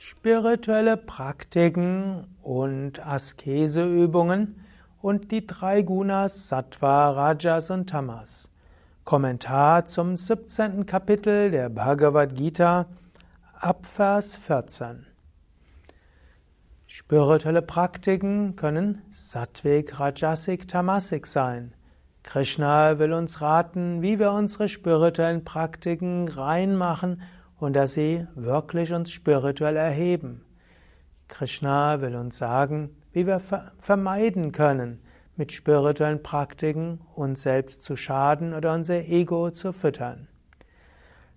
spirituelle Praktiken und Askeseübungen und die drei Gunas Sattva, Rajas und Tamas. Kommentar zum 17. Kapitel der Bhagavad Gita, Abvers 14. Spirituelle Praktiken können Sattvik, Rajasik, Tamasik sein. Krishna will uns raten, wie wir unsere spirituellen Praktiken reinmachen und dass sie wirklich uns spirituell erheben. Krishna will uns sagen, wie wir vermeiden können, mit spirituellen Praktiken uns selbst zu schaden oder unser Ego zu füttern.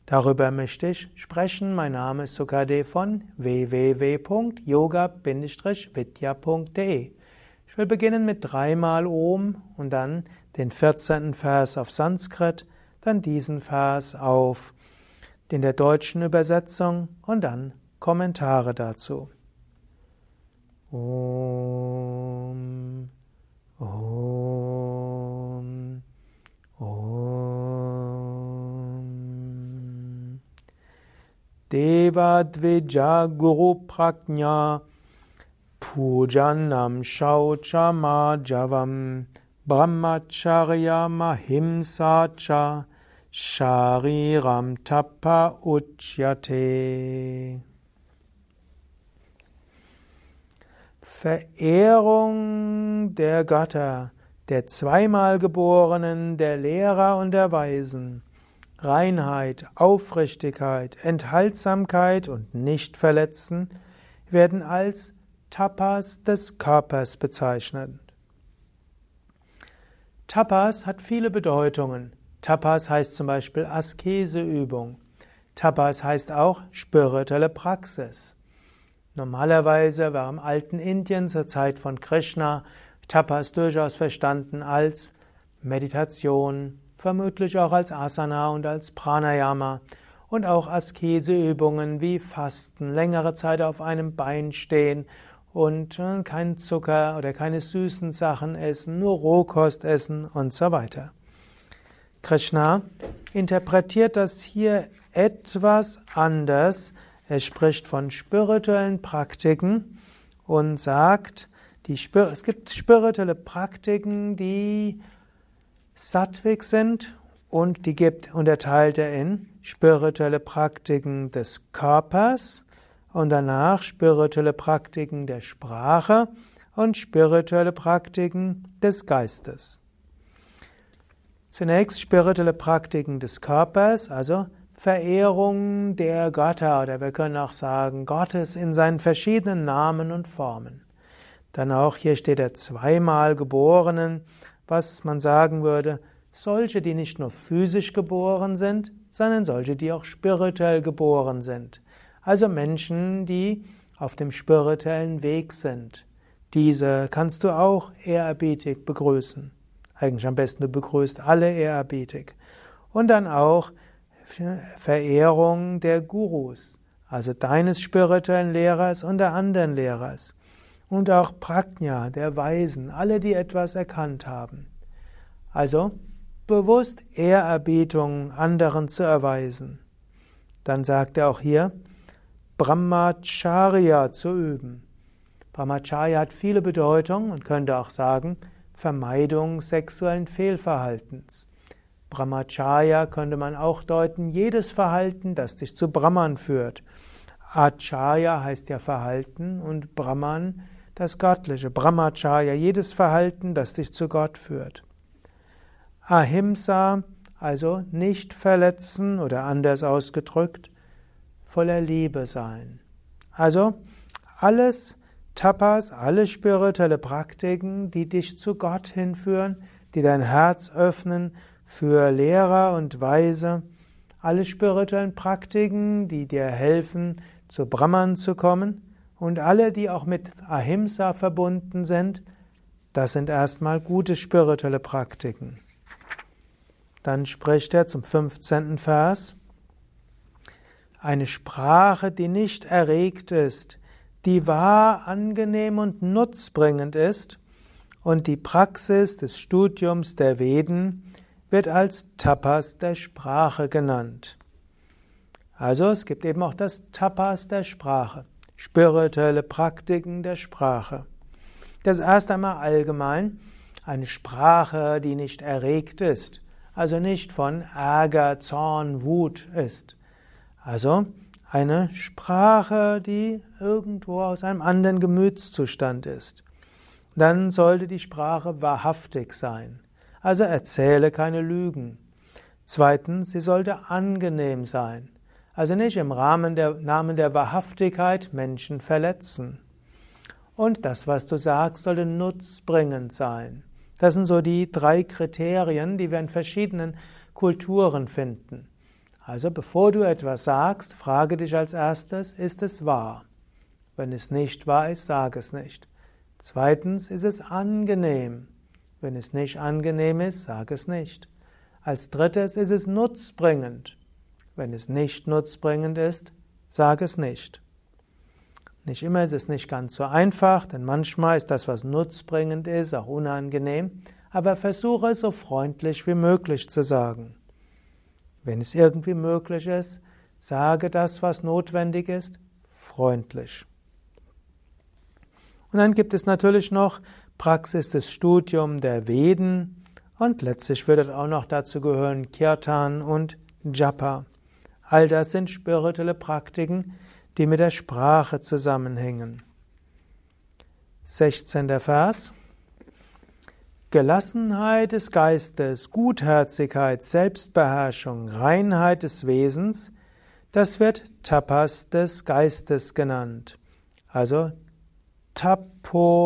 Darüber möchte ich sprechen. Mein Name ist Sukade von www.yoga-vidya.de. Ich will beginnen mit dreimal Om und dann den 14. Vers auf Sanskrit, dann diesen Vers auf in der deutschen Übersetzung und dann Kommentare dazu. Om, Om, Om. Devadvija Guru Prajna Pujanam Shauchamajavam Brahmacharya Mahimsacha Shariram Tapa Uchyate. Verehrung der Götter, der zweimal Geborenen, der Lehrer und der Weisen, Reinheit, Aufrichtigkeit, Enthaltsamkeit und Nichtverletzen werden als Tapas des Körpers bezeichnet. Tapas hat viele Bedeutungen. Tapas heißt zum Beispiel Askeseübung. Tapas heißt auch spirituelle Praxis. Normalerweise war im alten Indien zur Zeit von Krishna Tapas durchaus verstanden als Meditation, vermutlich auch als Asana und als Pranayama und auch Askeseübungen wie Fasten, längere Zeit auf einem Bein stehen und äh, kein Zucker oder keine süßen Sachen essen, nur Rohkost essen und so weiter. Krishna interpretiert das hier etwas anders. Er spricht von spirituellen Praktiken und sagt, die es gibt spirituelle Praktiken, die sattwig sind und die gibt unterteilt er in spirituelle Praktiken des Körpers und danach spirituelle Praktiken der Sprache und spirituelle Praktiken des Geistes. Zunächst spirituelle Praktiken des Körpers, also Verehrung der Götter oder wir können auch sagen Gottes in seinen verschiedenen Namen und Formen. Dann auch hier steht der zweimal Geborenen, was man sagen würde, solche, die nicht nur physisch geboren sind, sondern solche, die auch spirituell geboren sind. Also Menschen, die auf dem spirituellen Weg sind. Diese kannst du auch ehrerbietig begrüßen. Eigentlich am besten, du begrüßt alle ehrerbietig. Und dann auch Verehrung der Gurus, also deines spirituellen Lehrers und der anderen Lehrers. Und auch Prajna, der Weisen, alle, die etwas erkannt haben. Also bewusst Ehrerbietung anderen zu erweisen. Dann sagt er auch hier, Brahmacharya zu üben. Brahmacharya hat viele Bedeutungen und könnte auch sagen, Vermeidung sexuellen Fehlverhaltens. Brahmacharya könnte man auch deuten, jedes Verhalten, das dich zu Brahman führt. Acharya heißt ja Verhalten und Brahman das Göttliche. Brahmacharya, jedes Verhalten, das dich zu Gott führt. Ahimsa, also nicht verletzen oder anders ausgedrückt, voller Liebe sein. Also alles, Tapas, alle spirituelle Praktiken, die dich zu Gott hinführen, die dein Herz öffnen für Lehrer und Weise, alle spirituellen Praktiken, die dir helfen, zu Brahman zu kommen und alle, die auch mit Ahimsa verbunden sind, das sind erstmal gute spirituelle Praktiken. Dann spricht er zum 15. Vers. Eine Sprache, die nicht erregt ist, die wahr angenehm und nutzbringend ist, und die Praxis des Studiums der Veden wird als Tapas der Sprache genannt. Also es gibt eben auch das Tapas der Sprache. spirituelle Praktiken der Sprache. Das erste einmal allgemein eine Sprache, die nicht erregt ist, also nicht von Ärger, Zorn, Wut ist. Also eine Sprache, die irgendwo aus einem anderen Gemütszustand ist. Dann sollte die Sprache wahrhaftig sein. Also erzähle keine Lügen. Zweitens, sie sollte angenehm sein. Also nicht im Rahmen der, Namen der Wahrhaftigkeit Menschen verletzen. Und das, was du sagst, sollte nutzbringend sein. Das sind so die drei Kriterien, die wir in verschiedenen Kulturen finden. Also bevor du etwas sagst, frage dich als erstes, ist es wahr? Wenn es nicht wahr ist, sag es nicht. Zweitens, ist es angenehm? Wenn es nicht angenehm ist, sag es nicht. Als drittes, ist es nutzbringend? Wenn es nicht nutzbringend ist, sag es nicht. Nicht immer ist es nicht ganz so einfach, denn manchmal ist das, was nutzbringend ist, auch unangenehm, aber versuche es so freundlich wie möglich zu sagen. Wenn es irgendwie möglich ist, sage das, was notwendig ist, freundlich. Und dann gibt es natürlich noch Praxis des Studium der Veden und letztlich wird auch noch dazu gehören Kirtan und Japa. All das sind spirituelle Praktiken, die mit der Sprache zusammenhängen. 16. Vers. Gelassenheit des Geistes, Gutherzigkeit, Selbstbeherrschung, Reinheit des Wesens, das wird Tapas des Geistes genannt. Also Tapomanasa.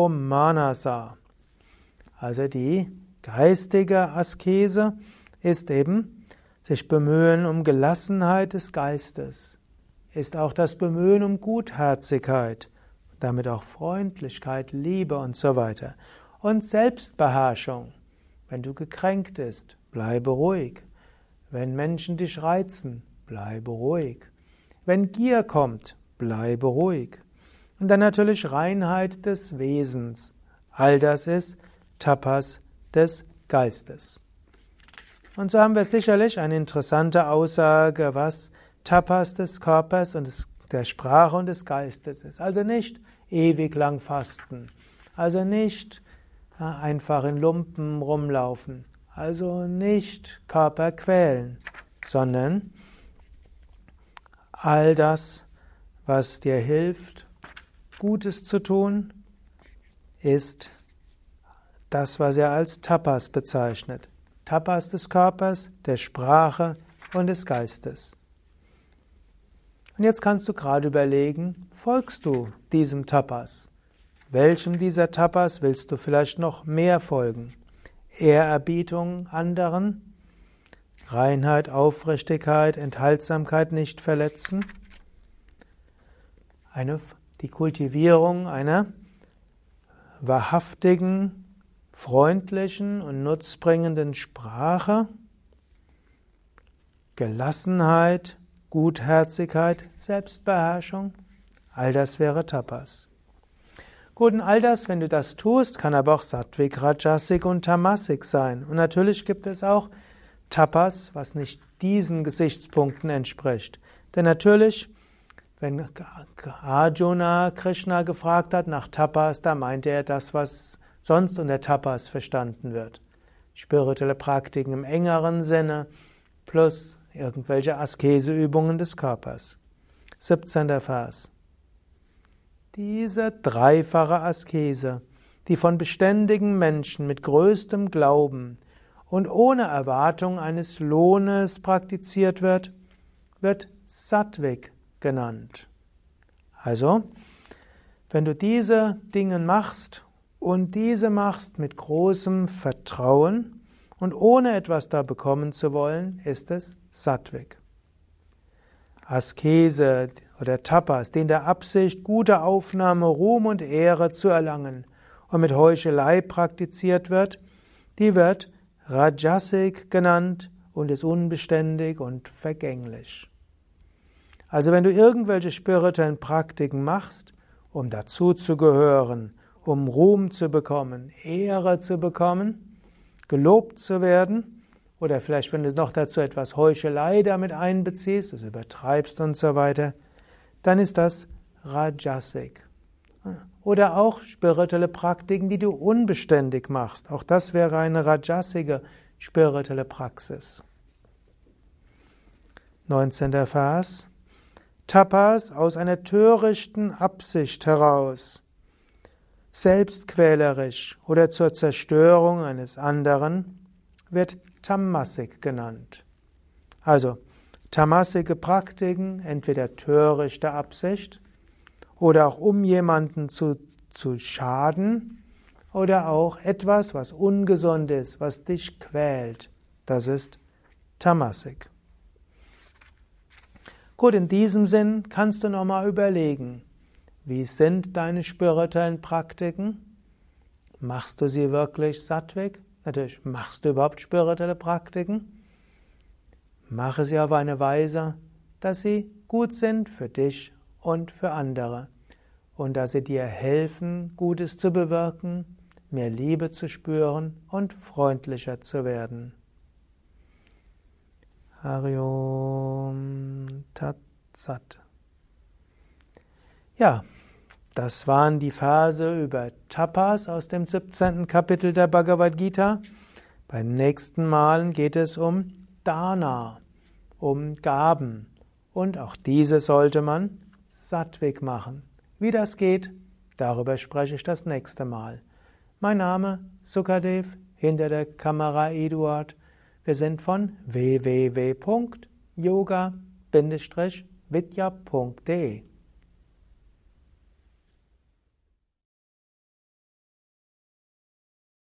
Also die geistige Askese ist eben sich bemühen um Gelassenheit des Geistes, ist auch das Bemühen um Gutherzigkeit, damit auch Freundlichkeit, Liebe und so weiter. Und Selbstbeherrschung. Wenn du gekränkt bist, bleibe ruhig. Wenn Menschen dich reizen, bleibe ruhig. Wenn Gier kommt, bleibe ruhig. Und dann natürlich Reinheit des Wesens. All das ist Tapas des Geistes. Und so haben wir sicherlich eine interessante Aussage, was Tapas des Körpers und des, der Sprache und des Geistes ist. Also nicht ewig lang fasten. Also nicht einfach in Lumpen rumlaufen. Also nicht Körper quälen, sondern all das, was dir hilft, Gutes zu tun, ist das, was er als Tapas bezeichnet. Tapas des Körpers, der Sprache und des Geistes. Und jetzt kannst du gerade überlegen, folgst du diesem Tapas? Welchem dieser Tapas willst du vielleicht noch mehr folgen? Ehrerbietung anderen, Reinheit, Aufrichtigkeit, Enthaltsamkeit nicht verletzen, eine, die Kultivierung einer wahrhaftigen, freundlichen und nutzbringenden Sprache, Gelassenheit, Gutherzigkeit, Selbstbeherrschung, all das wäre Tapas. Gut, und wenn du das tust, kann aber auch Sattvik, Rajasik und Tamasik sein. Und natürlich gibt es auch Tapas, was nicht diesen Gesichtspunkten entspricht. Denn natürlich, wenn Arjuna Krishna gefragt hat nach Tapas, da meinte er das, was sonst unter Tapas verstanden wird. Spirituelle Praktiken im engeren Sinne plus irgendwelche Askeseübungen des Körpers. 17. Vers. Diese dreifache Askese, die von beständigen Menschen mit größtem Glauben und ohne Erwartung eines Lohnes praktiziert wird, wird Sattvik genannt. Also, wenn du diese Dinge machst und diese machst mit großem Vertrauen und ohne etwas da bekommen zu wollen, ist es Sattvik. Askese oder Tapas, die in der Absicht, gute Aufnahme, Ruhm und Ehre zu erlangen und mit Heuchelei praktiziert wird, die wird Rajasik genannt und ist unbeständig und vergänglich. Also wenn du irgendwelche spirituellen Praktiken machst, um dazuzugehören, um Ruhm zu bekommen, Ehre zu bekommen, gelobt zu werden, oder vielleicht, wenn du noch dazu etwas Heuchelei damit einbeziehst, das übertreibst und so weiter, dann ist das Rajasik. Oder auch spirituelle Praktiken, die du unbeständig machst. Auch das wäre eine rajasige spirituelle Praxis. 19. Vers. Tapas aus einer törichten Absicht heraus, selbstquälerisch oder zur Zerstörung eines anderen, wird Tamasik genannt. Also, tamasige Praktiken, entweder törichte Absicht oder auch um jemanden zu, zu schaden oder auch etwas, was ungesund ist, was dich quält. Das ist Tamasik. Gut, in diesem Sinn kannst du nochmal überlegen, wie sind deine spirituellen Praktiken? Machst du sie wirklich sattweg? Natürlich, machst du überhaupt spirituelle Praktiken? Mache sie auf eine Weise, dass sie gut sind für dich und für andere und dass sie dir helfen, Gutes zu bewirken, mehr Liebe zu spüren und freundlicher zu werden. Hariom Tat Sat. Ja, das waren die Verse über Tapas aus dem 17. Kapitel der Bhagavad Gita. Beim nächsten Mal geht es um Dana, um Gaben. Und auch diese sollte man sattwig machen. Wie das geht, darüber spreche ich das nächste Mal. Mein Name Sukadev, hinter der Kamera Eduard. Wir sind von www.yoga-vidya.de